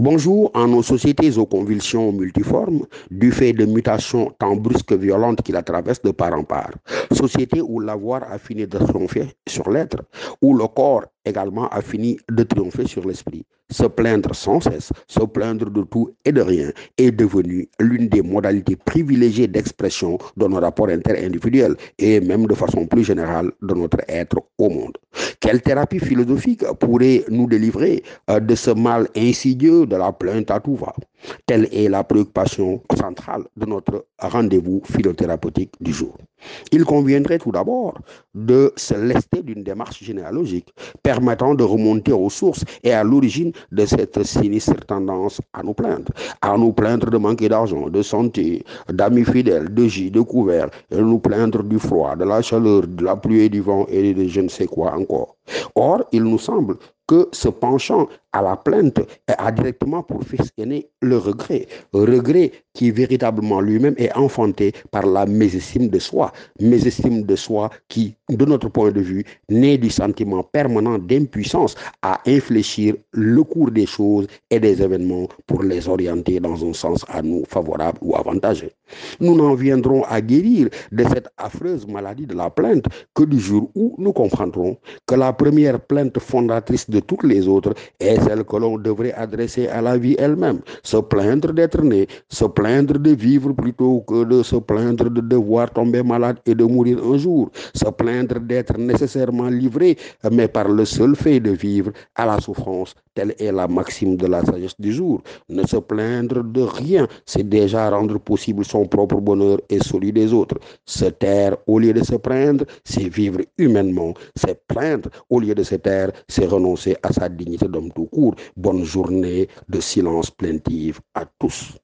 Bonjour, en nos sociétés aux convulsions multiformes, du fait de mutations tant brusques que violentes qui la traversent de part en part. Société où l'avoir a fini de triompher sur l'être, où le corps également a fini de triompher sur l'esprit. Se plaindre sans cesse, se plaindre de tout et de rien est devenu l'une des modalités privilégiées d'expression de nos rapports interindividuels et même de façon plus générale de notre être au monde. Quelle thérapie philosophique pourrait nous délivrer euh, de ce mal insidieux de la plainte à tout va? Telle est la préoccupation centrale de notre rendez-vous philothérapeutique du jour. Il conviendrait tout d'abord de se lester d'une démarche généalogique permettant de remonter aux sources et à l'origine de cette sinistre tendance à nous plaindre, à nous plaindre de manquer d'argent, de santé, d'amis fidèles, de gîtes, de couverts, et nous plaindre du froid, de la chaleur, de la pluie du vent et de je ne sais quoi encore. Or, il nous semble que ce penchant à la plainte a directement pour fils aîné le regret. Regret qui véritablement lui-même est enfanté par la mésestime de soi. Mésestime de soi qui, de notre point de vue, naît du sentiment permanent d'impuissance à infléchir le cours des choses et des événements pour les orienter dans un sens à nous favorable ou avantageux. Nous n'en viendrons à guérir de cette affreuse maladie de la plainte que du jour où nous comprendrons que la première plainte fondatrice de toutes les autres est celle que l'on devrait adresser à la vie elle-même. Se plaindre d'être né, se plaindre de vivre plutôt que de se plaindre de devoir tomber malade et de mourir un jour. Se plaindre d'être nécessairement livré, mais par le seul fait de vivre à la souffrance. Telle est la maxime de la sagesse du jour. Ne se plaindre de rien, c'est déjà rendre possible son propre bonheur et celui des autres. Se taire au lieu de se plaindre, c'est vivre humainement. Se plaindre au lieu de se taire, c'est renoncer à sa dignité d'homme tout court. Bonne journée de silence plaintive à tous.